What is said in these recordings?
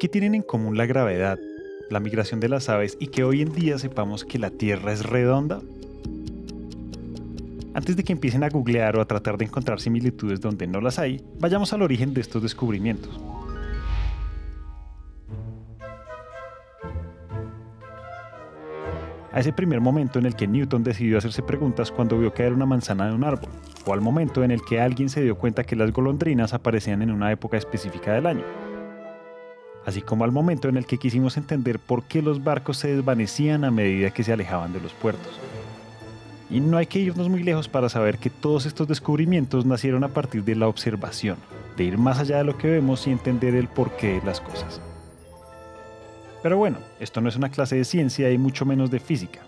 ¿Qué tienen en común la gravedad, la migración de las aves y que hoy en día sepamos que la Tierra es redonda? Antes de que empiecen a googlear o a tratar de encontrar similitudes donde no las hay, vayamos al origen de estos descubrimientos. a ese primer momento en el que Newton decidió hacerse preguntas cuando vio caer una manzana de un árbol, o al momento en el que alguien se dio cuenta que las golondrinas aparecían en una época específica del año, así como al momento en el que quisimos entender por qué los barcos se desvanecían a medida que se alejaban de los puertos. Y no hay que irnos muy lejos para saber que todos estos descubrimientos nacieron a partir de la observación, de ir más allá de lo que vemos y entender el porqué de las cosas. Pero bueno, esto no es una clase de ciencia y mucho menos de física.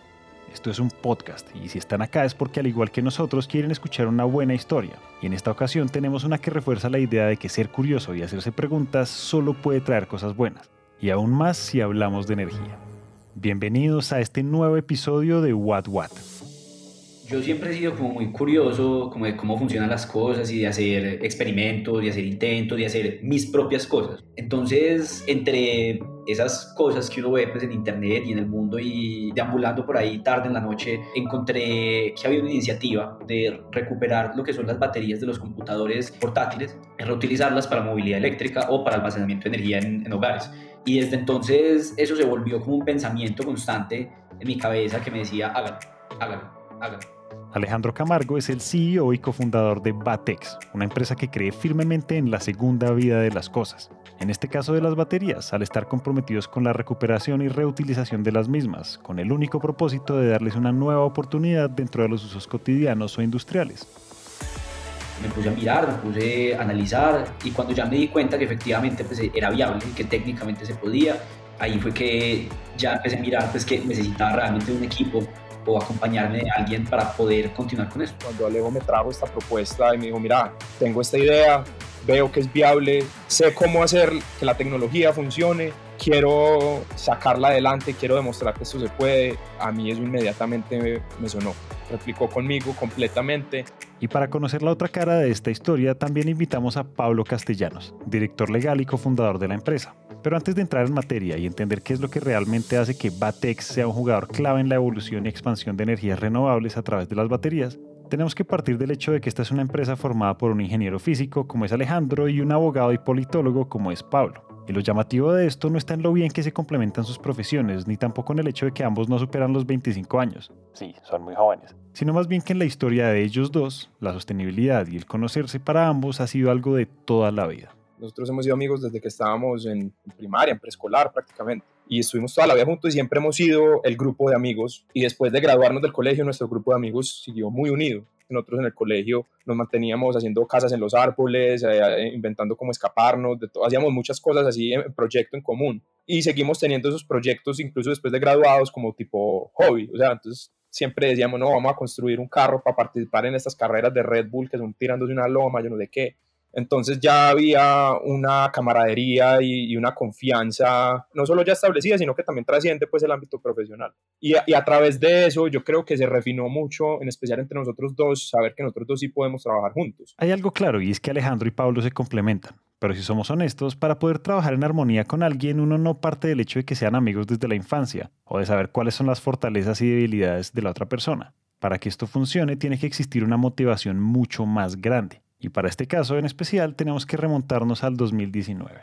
Esto es un podcast y si están acá es porque al igual que nosotros quieren escuchar una buena historia. Y en esta ocasión tenemos una que refuerza la idea de que ser curioso y hacerse preguntas solo puede traer cosas buenas. Y aún más si hablamos de energía. Bienvenidos a este nuevo episodio de What What yo siempre he sido como muy curioso como de cómo funcionan las cosas y de hacer experimentos, de hacer intentos, de hacer mis propias cosas. Entonces, entre esas cosas que uno ve pues, en internet y en el mundo y deambulando por ahí tarde en la noche, encontré que había una iniciativa de recuperar lo que son las baterías de los computadores portátiles reutilizarlas para movilidad eléctrica o para almacenamiento de energía en, en hogares. Y desde entonces eso se volvió como un pensamiento constante en mi cabeza que me decía, hágalo, hágalo, hágalo Alejandro Camargo es el CEO y cofundador de Batex, una empresa que cree firmemente en la segunda vida de las cosas. En este caso de las baterías, al estar comprometidos con la recuperación y reutilización de las mismas, con el único propósito de darles una nueva oportunidad dentro de los usos cotidianos o industriales. Me puse a mirar, me puse a analizar y cuando ya me di cuenta que efectivamente pues, era viable, que técnicamente se podía, ahí fue que ya empecé a mirar pues, que necesitaba realmente un equipo o acompañarme de alguien para poder continuar con eso. Cuando Alejo me trajo esta propuesta y me dijo, mira, tengo esta idea, veo que es viable, sé cómo hacer que la tecnología funcione, quiero sacarla adelante, quiero demostrar que esto se puede, a mí eso inmediatamente me sonó. Replicó conmigo completamente. Y para conocer la otra cara de esta historia, también invitamos a Pablo Castellanos, director legal y cofundador de la empresa. Pero antes de entrar en materia y entender qué es lo que realmente hace que Batex sea un jugador clave en la evolución y expansión de energías renovables a través de las baterías, tenemos que partir del hecho de que esta es una empresa formada por un ingeniero físico como es Alejandro y un abogado y politólogo como es Pablo. Y lo llamativo de esto no está en lo bien que se complementan sus profesiones, ni tampoco en el hecho de que ambos no superan los 25 años. Sí, son muy jóvenes. Sino más bien que en la historia de ellos dos, la sostenibilidad y el conocerse para ambos ha sido algo de toda la vida. Nosotros hemos sido amigos desde que estábamos en primaria, en preescolar prácticamente. Y estuvimos toda la vida juntos y siempre hemos sido el grupo de amigos. Y después de graduarnos del colegio, nuestro grupo de amigos siguió muy unido. Nosotros en el colegio nos manteníamos haciendo casas en los árboles, eh, inventando cómo escaparnos, de hacíamos muchas cosas así en proyecto en común. Y seguimos teniendo esos proyectos incluso después de graduados como tipo hobby. O sea, entonces siempre decíamos, no, vamos a construir un carro para participar en estas carreras de Red Bull que son tirándose una loma, yo no sé qué. Entonces ya había una camaradería y, una confianza, no solo ya establecida, sino que también trasciende pues el ámbito profesional. A, y a, través de eso yo creo que se refinó mucho, en especial entre nosotros dos, saber que nosotros dos sí podemos trabajar juntos. Hay algo claro y es que Alejandro y Pablo se complementan. Pero si somos honestos, para poder trabajar en armonía con alguien, uno no parte del hecho de que sean amigos desde la infancia o de saber cuáles son las fortalezas y debilidades de la otra persona. Para que esto funcione, tiene que existir una motivación mucho más grande. Y para este caso en especial tenemos que remontarnos al 2019.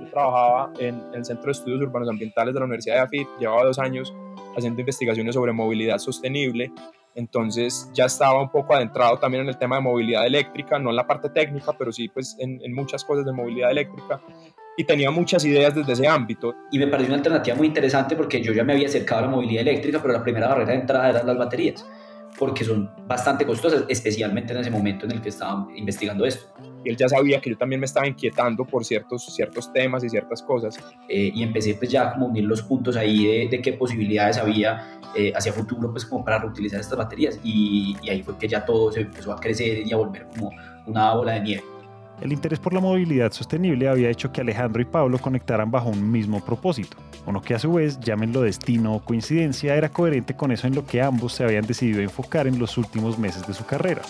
Yo trabajaba en el Centro de Estudios Urbanos Ambientales de la Universidad de AFIT, llevaba dos años haciendo investigaciones sobre movilidad sostenible, entonces ya estaba un poco adentrado también en el tema de movilidad eléctrica, no en la parte técnica, pero sí pues en, en muchas cosas de movilidad eléctrica y tenía muchas ideas desde ese ámbito. Y me pareció una alternativa muy interesante porque yo ya me había acercado a la movilidad eléctrica, pero la primera barrera de entrada eran las baterías porque son bastante costosas, especialmente en ese momento en el que estaba investigando esto. Y él ya sabía que yo también me estaba inquietando por ciertos, ciertos temas y ciertas cosas. Eh, y empecé pues ya como a unir los puntos ahí de, qué posibilidades había eh, hacia futuro pues como para reutilizar estas baterías. Y, y ahí fue que ya todo se empezó a crecer y a volver como una bola de nieve. El interés por la movilidad sostenible había hecho que Alejandro y Pablo conectaran bajo un mismo propósito, uno que a su vez, llámenlo destino o coincidencia, era coherente con eso en lo que ambos se habían decidido enfocar en los últimos meses de su carrera.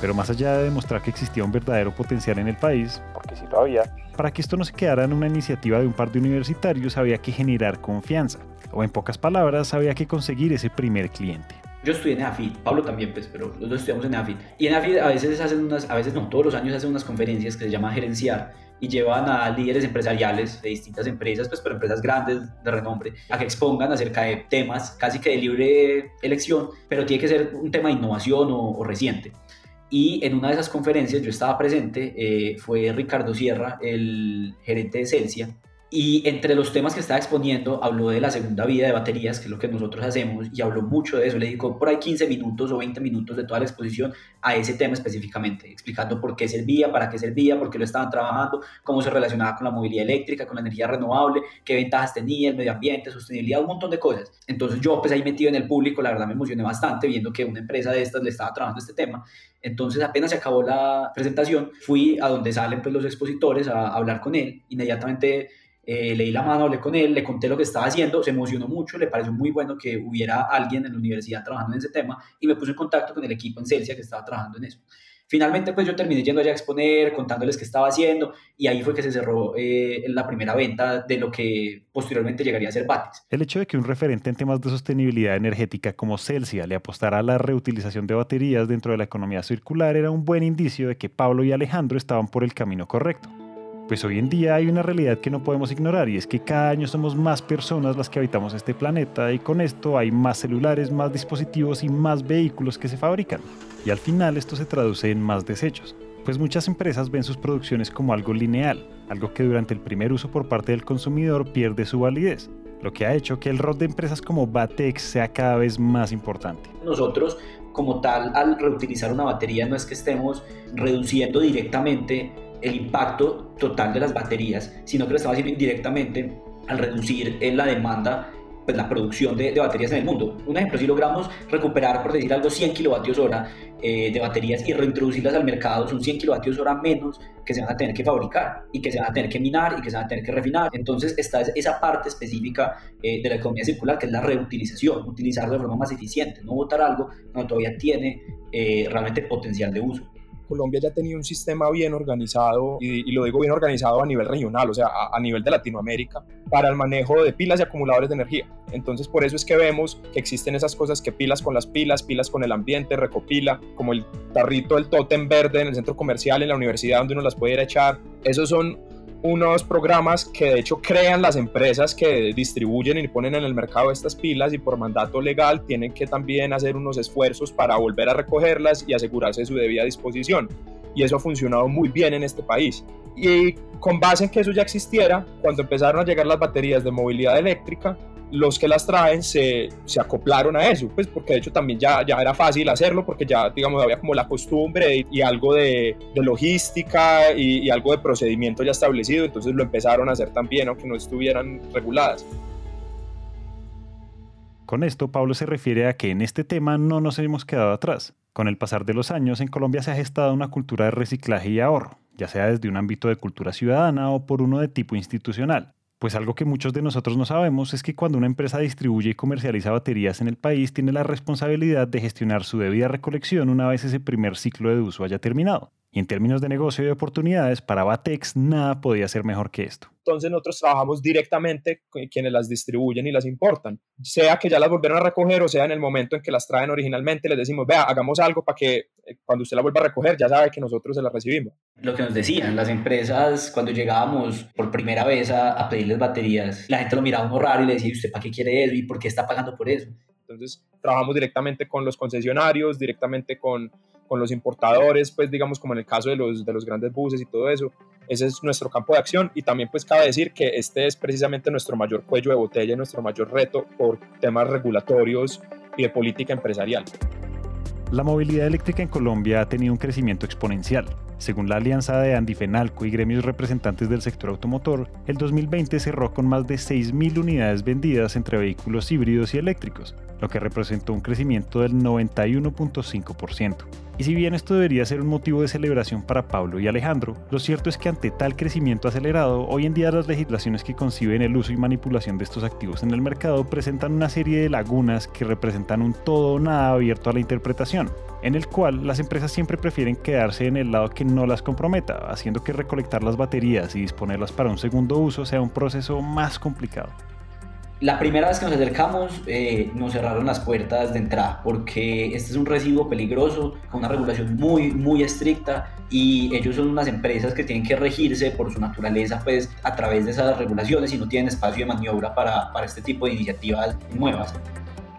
Pero más allá de demostrar que existía un verdadero potencial en el país, porque sí lo había, para que esto no se quedara en una iniciativa de un par de universitarios había que generar confianza, o en pocas palabras había que conseguir ese primer cliente. Yo estudié en AFIT, Pablo también, pues, pero los dos estudiamos en AFIT. Y en AFIT a veces hacen unas, a veces no, todos los años hacen unas conferencias que se llama gerenciar y llevan a líderes empresariales de distintas empresas, pues, pero empresas grandes de renombre, a que expongan acerca de temas casi que de libre elección, pero tiene que ser un tema de innovación o reciente. Y en una de esas conferencias yo estaba presente, eh, fue Ricardo Sierra, el gerente de Celsia, y entre los temas que estaba exponiendo, habló de la segunda vida de baterías, que es lo que nosotros hacemos, y habló mucho de eso. Le dijo por ahí 15 minutos o 20 minutos de toda la exposición a ese tema específicamente, explicando por qué servía, para qué servía, por qué lo estaban trabajando, cómo se relacionaba con la movilidad eléctrica, con la energía renovable, qué ventajas tenía, el medio ambiente, sostenibilidad, un montón de cosas. Entonces yo, pues ahí metido en el público, la verdad me emocioné bastante viendo que una empresa de estas le estaba trabajando este tema. Entonces apenas se acabó la presentación, fui a donde salen pues, los expositores a hablar con él. Inmediatamente eh, leí la mano, hablé con él, le conté lo que estaba haciendo, se emocionó mucho, le pareció muy bueno que hubiera alguien en la universidad trabajando en ese tema y me puse en contacto con el equipo en Celsia que estaba trabajando en eso. Finalmente, pues yo terminé yendo allá a exponer, contándoles qué estaba haciendo y ahí fue que se cerró eh, la primera venta de lo que posteriormente llegaría a ser Batis. El hecho de que un referente en temas de sostenibilidad energética como Celsia le apostara a la reutilización de baterías dentro de la economía circular era un buen indicio de que Pablo y Alejandro estaban por el camino correcto. Pues hoy en día hay una realidad que no podemos ignorar y es que cada año somos más personas las que habitamos este planeta y con esto hay más celulares, más dispositivos y más vehículos que se fabrican. Y al final esto se traduce en más desechos. Pues muchas empresas ven sus producciones como algo lineal, algo que durante el primer uso por parte del consumidor pierde su validez, lo que ha hecho que el rol de empresas como Batex sea cada vez más importante. Nosotros como tal, al reutilizar una batería no es que estemos reduciendo directamente el impacto total de las baterías, sino que lo estamos haciendo indirectamente al reducir en la demanda pues, la producción de, baterías en el mundo. Un ejemplo, si logramos recuperar, por decir algo, 100 kilovatios hora eh, de baterías y reintroducirlas al mercado, son 100 kilovatios hora menos que se van a tener que fabricar y que se van a tener que minar y que se van a tener que refinar. Entonces está esa parte específica eh, de la economía circular que es la reutilización, utilizarlo de forma más eficiente, no botar algo cuando todavía tiene eh, realmente potencial de uso. Colombia ya tenía un sistema bien organizado, y, lo digo bien organizado a nivel regional, o sea, a, nivel de Latinoamérica, para el manejo de pilas y acumuladores de energía. Entonces, por eso es que vemos que existen esas cosas que pilas con las pilas, pilas con el ambiente, recopila, como el tarrito del tótem verde en el centro comercial, en la universidad donde uno las puede ir a echar. Esos son unos programas que de hecho crean las empresas que distribuyen y ponen en el mercado estas pilas y por mandato legal tienen que también hacer unos esfuerzos para volver a recogerlas y asegurarse su debida disposición. Y eso ha funcionado muy bien en este país. Y con base en que eso ya existiera, cuando empezaron a llegar las baterías de movilidad eléctrica, los que las traen se, se, acoplaron a eso, pues porque de hecho también ya, ya era fácil hacerlo, porque ya, digamos, había como la costumbre y, algo de, logística y, y, algo de procedimiento ya establecido, entonces lo empezaron a hacer también, aunque no estuvieran reguladas. Con esto, Pablo se refiere a que en este tema no nos hemos quedado atrás. Con el pasar de los años, en Colombia se ha gestado una cultura de reciclaje y ahorro, ya sea desde un ámbito de cultura ciudadana o por uno de tipo institucional. Pues algo que muchos de nosotros no sabemos es que cuando una empresa distribuye y comercializa baterías en el país tiene la responsabilidad de gestionar su debida recolección una vez ese primer ciclo de uso haya terminado. Y en términos de negocio y de oportunidades, para Batex nada podía ser mejor que esto. Entonces nosotros trabajamos directamente con quienes las distribuyen y las importan. Sea que ya las volvieron a recoger o sea en el momento en que las traen originalmente, les decimos, vea, hagamos algo para que eh, cuando usted la vuelva a recoger ya sabe que nosotros se la recibimos. Lo que nos decían, las empresas cuando llegábamos por primera vez a, a pedirles baterías, la gente lo miraba un raro y le decía, ¿usted para qué quiere eso y por qué está pagando por eso? Entonces trabajamos directamente con los concesionarios, directamente con con los importadores, pues digamos como en el caso de los, de los grandes buses y todo eso. Ese es nuestro campo de acción y también pues cabe decir que este es precisamente nuestro mayor cuello de botella nuestro mayor reto por temas regulatorios y de política empresarial. La movilidad eléctrica en Colombia ha tenido un crecimiento exponencial. Según la alianza de Andifenalco y gremios representantes del sector automotor, el 2020 cerró con más de 6.000 unidades vendidas entre vehículos híbridos y eléctricos, lo que representó un crecimiento del 91.5%. Y si bien esto debería ser un motivo de celebración para Pablo y Alejandro, lo cierto es que ante tal crecimiento acelerado, hoy en día las legislaciones que conciben el uso y manipulación de estos activos en el mercado presentan una serie de lagunas que representan un todo o nada abierto a la interpretación, en el cual las empresas siempre prefieren quedarse en el lado que no las comprometa, haciendo que recolectar las baterías y disponerlas para un segundo uso sea un proceso más complicado. La primera vez que nos acercamos eh, nos cerraron las puertas de entrada porque este es un residuo peligroso con una regulación muy muy estricta y ellos son unas empresas que tienen que regirse por su naturaleza pues a través de esas regulaciones y no tienen espacio de maniobra para, para este tipo de iniciativas nuevas.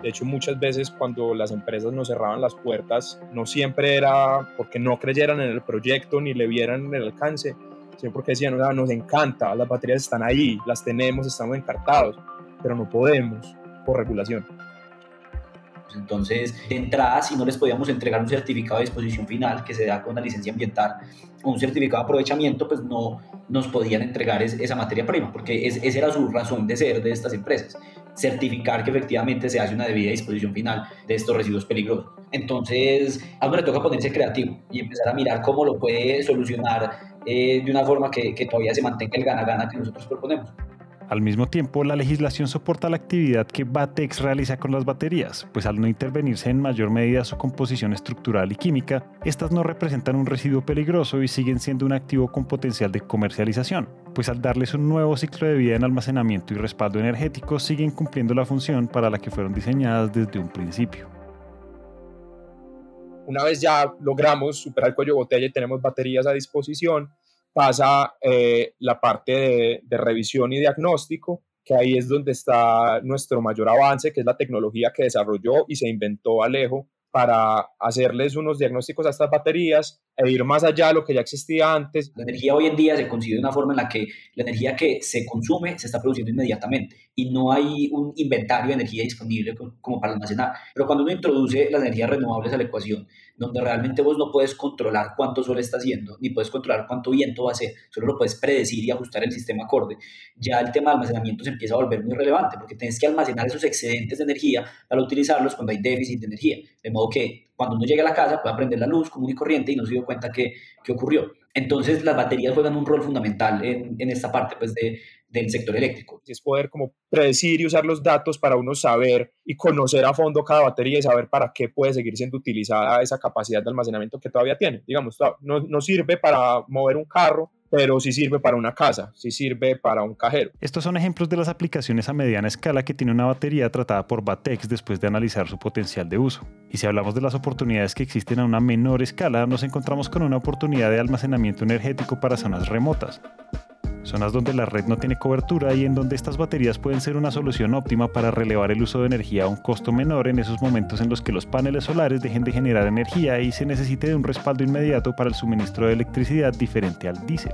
De hecho, muchas veces cuando las empresas nos cerraban las puertas, no siempre era porque no creyeran en el proyecto ni le vieran el alcance, sino porque decían, nos encanta, las baterías están ahí, las tenemos, estamos encartados pero no podemos por regulación. Pues entonces, de entrada, si no les podíamos entregar un certificado de disposición final que se da con la licencia ambiental o un certificado de aprovechamiento, pues no nos podían entregar esa materia prima, porque esa era su razón de ser de estas empresas, certificar que efectivamente se hace una debida disposición final de estos residuos peligrosos. Entonces, a uno le toca ponerse creativo y empezar a mirar cómo lo puede solucionar eh, de una forma que, que todavía se mantenga el gana-gana que nosotros proponemos. Al mismo tiempo, la legislación soporta la actividad que Batex realiza con las baterías, pues al no intervenirse en mayor medida su composición estructural y química, estas no representan un residuo peligroso y siguen siendo un activo con potencial de comercialización, pues al darles un nuevo ciclo de vida en almacenamiento y respaldo energético siguen cumpliendo la función para la que fueron diseñadas desde un principio. Una vez ya logramos superar el cuello botella y tenemos baterías a disposición, pasa eh, la parte de, revisión y diagnóstico, que ahí es donde está nuestro mayor avance, que es la tecnología que desarrolló y se inventó Alejo para hacerles unos diagnósticos a estas baterías e ir más allá de lo que ya existía antes. La energía hoy en día se concibe de una forma en la que la energía que se consume se está produciendo inmediatamente y no hay un inventario de energía disponible como para almacenar. Pero cuando uno introduce las energías renovables a la ecuación, donde realmente vos no puedes controlar cuánto sol está haciendo, ni puedes controlar cuánto viento va a ser, solo lo puedes predecir y ajustar el sistema acorde, ya el tema de almacenamiento se empieza a volver muy relevante, porque tienes que almacenar esos excedentes de energía para utilizarlos cuando hay déficit de energía, de modo que cuando uno llegue a la casa pueda prender la luz común y corriente y no se dio cuenta que, que ocurrió. Entonces las baterías juegan un rol fundamental en, en esta parte pues, de, del sector eléctrico. Es poder como predecir y usar los datos para uno saber y conocer a fondo cada batería y saber para qué puede seguir siendo utilizada esa capacidad de almacenamiento que todavía tiene. Digamos, no, no sirve para mover un carro, pero sí sirve para una casa, sí sirve para un cajero. Estos son ejemplos de las aplicaciones a mediana escala que tiene una batería tratada por Batex después de analizar su potencial de uso. Y si hablamos de las oportunidades que existen a una menor escala, nos encontramos con una oportunidad de almacenamiento energético para zonas remotas zonas donde la red no tiene cobertura y en donde estas baterías pueden ser una solución óptima para relevar el uso de energía a un costo menor en esos momentos en los que los paneles solares dejen de generar energía y se necesite de un respaldo inmediato para el suministro de electricidad diferente al diésel.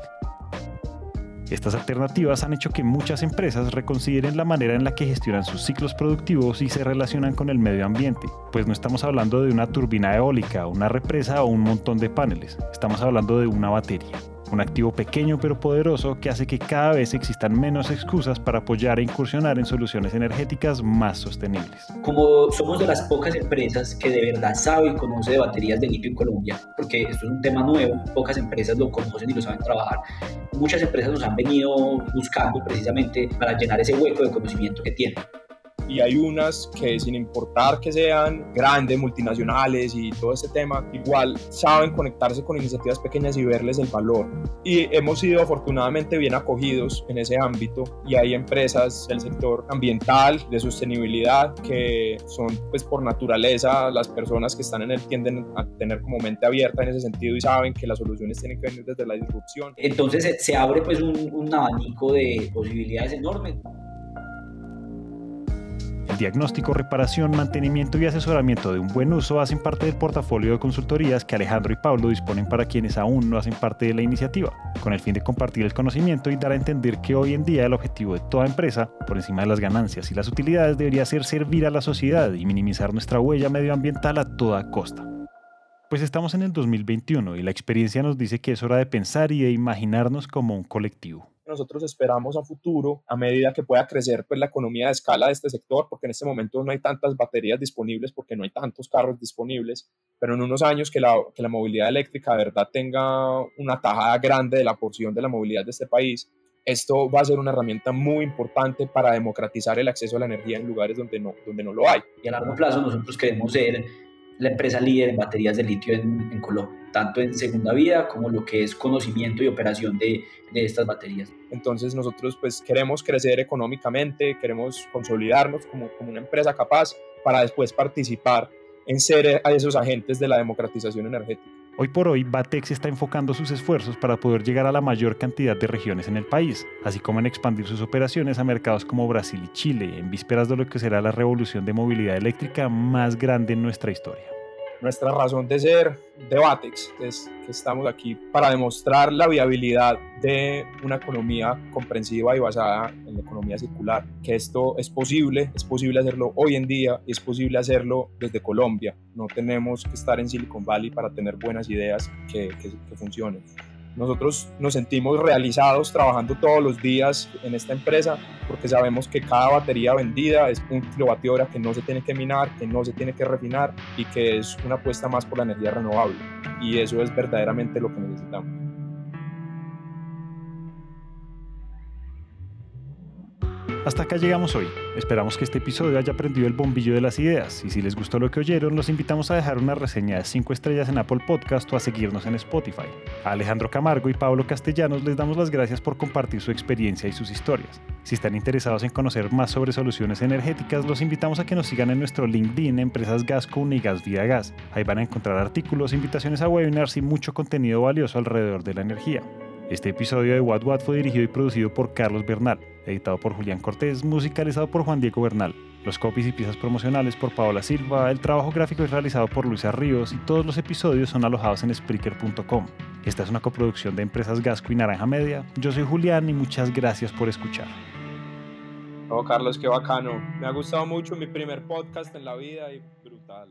Estas alternativas han hecho que muchas empresas reconsideren la manera en la que gestionan sus ciclos productivos y se relacionan con el medio ambiente, pues no estamos hablando de una turbina eólica, una represa o un montón de paneles, estamos hablando de una batería un activo pequeño pero poderoso que hace que cada vez existan menos excusas para apoyar e incursionar en soluciones energéticas más sostenibles. Como somos de las pocas empresas que de verdad sabe y conoce de baterías de litio en Colombia, porque esto es un tema nuevo, pocas empresas lo conocen y lo saben trabajar, muchas empresas nos han venido buscando precisamente para llenar ese hueco de conocimiento que tienen y hay unas que sin importar que sean grandes, multinacionales y todo este tema, igual saben conectarse con iniciativas pequeñas y verles el valor. Y hemos sido afortunadamente bien acogidos en ese ámbito y hay empresas del sector ambiental, de sostenibilidad, que son pues por naturaleza las personas que están en él tienden a tener como mente abierta en ese sentido y saben que las soluciones tienen que venir desde la disrupción. Entonces se abre pues un, un abanico de posibilidades enormes diagnóstico, reparación, mantenimiento y asesoramiento de un buen uso hacen parte del portafolio de consultorías que Alejandro y Pablo disponen para quienes aún no hacen parte de la iniciativa, con el fin de compartir el conocimiento y dar a entender que hoy en día el objetivo de toda empresa, por encima de las ganancias y las utilidades, debería ser servir a la sociedad y minimizar nuestra huella medioambiental a toda costa. Pues estamos en el 2021 y la experiencia nos dice que es hora de pensar y de imaginarnos como un colectivo nosotros esperamos a futuro, a medida que pueda crecer pues, la economía de escala de este sector, porque en este momento no hay tantas baterías disponibles, porque no hay tantos carros disponibles, pero en unos años que la, que la movilidad eléctrica de verdad tenga una tajada grande de la porción de la movilidad de este país, esto va a ser una herramienta muy importante para democratizar el acceso a la energía en lugares donde no, donde no lo hay. Y a largo plazo nosotros queremos ser la empresa líder en baterías de litio en, en Colombia, tanto en segunda vida como lo que es conocimiento y operación de, de estas baterías. Entonces nosotros pues queremos crecer económicamente, queremos consolidarnos como, como una empresa capaz para después participar en ser a esos agentes de la democratización energética. Hoy por hoy, Batex está enfocando sus esfuerzos para poder llegar a la mayor cantidad de regiones en el país, así como en expandir sus operaciones a mercados como Brasil y Chile, en vísperas de lo que será la revolución de movilidad eléctrica más grande en nuestra historia nuestra razón de ser de Batex es que estamos aquí para demostrar la viabilidad de una economía comprensiva y basada en la economía circular, que esto es posible, es posible hacerlo hoy en día y es posible hacerlo desde Colombia. No tenemos que estar en Silicon Valley para tener buenas ideas que, que, que funcionen. Nosotros nos sentimos realizados trabajando todos los días en esta empresa porque sabemos que cada batería vendida es un kilovatio hora que no se tiene que minar, que no se tiene que refinar y que es una apuesta más por la energía renovable. Y eso es verdaderamente lo que necesitamos. Hasta acá llegamos hoy. Esperamos que este episodio haya prendido el bombillo de las ideas y si les gustó lo que oyeron, los invitamos a dejar una reseña de 5 estrellas en Apple Podcast o a seguirnos en Spotify. A Alejandro Camargo y Pablo Castellanos les damos las gracias por compartir su experiencia y sus historias. Si están interesados en conocer más sobre soluciones energéticas, los invitamos a que nos sigan en nuestro LinkedIn Empresas Gasco y Gas Vida Gas. Ahí van a encontrar artículos, invitaciones a webinars y mucho contenido valioso alrededor de la energía. Este episodio de What What fue dirigido y producido por Carlos Bernal, editado por Julián Cortés, musicalizado por Juan Diego Bernal. Los copies y piezas promocionales por Paola Silva, el trabajo gráfico es realizado por Luisa Ríos y todos los episodios son alojados en Spreaker.com. Esta es una coproducción de Empresas Gasco y Naranja Media. Yo soy Julián y muchas gracias por escuchar. Oh, Carlos, qué bacano. Me ha gustado mucho mi primer podcast en la vida y brutal.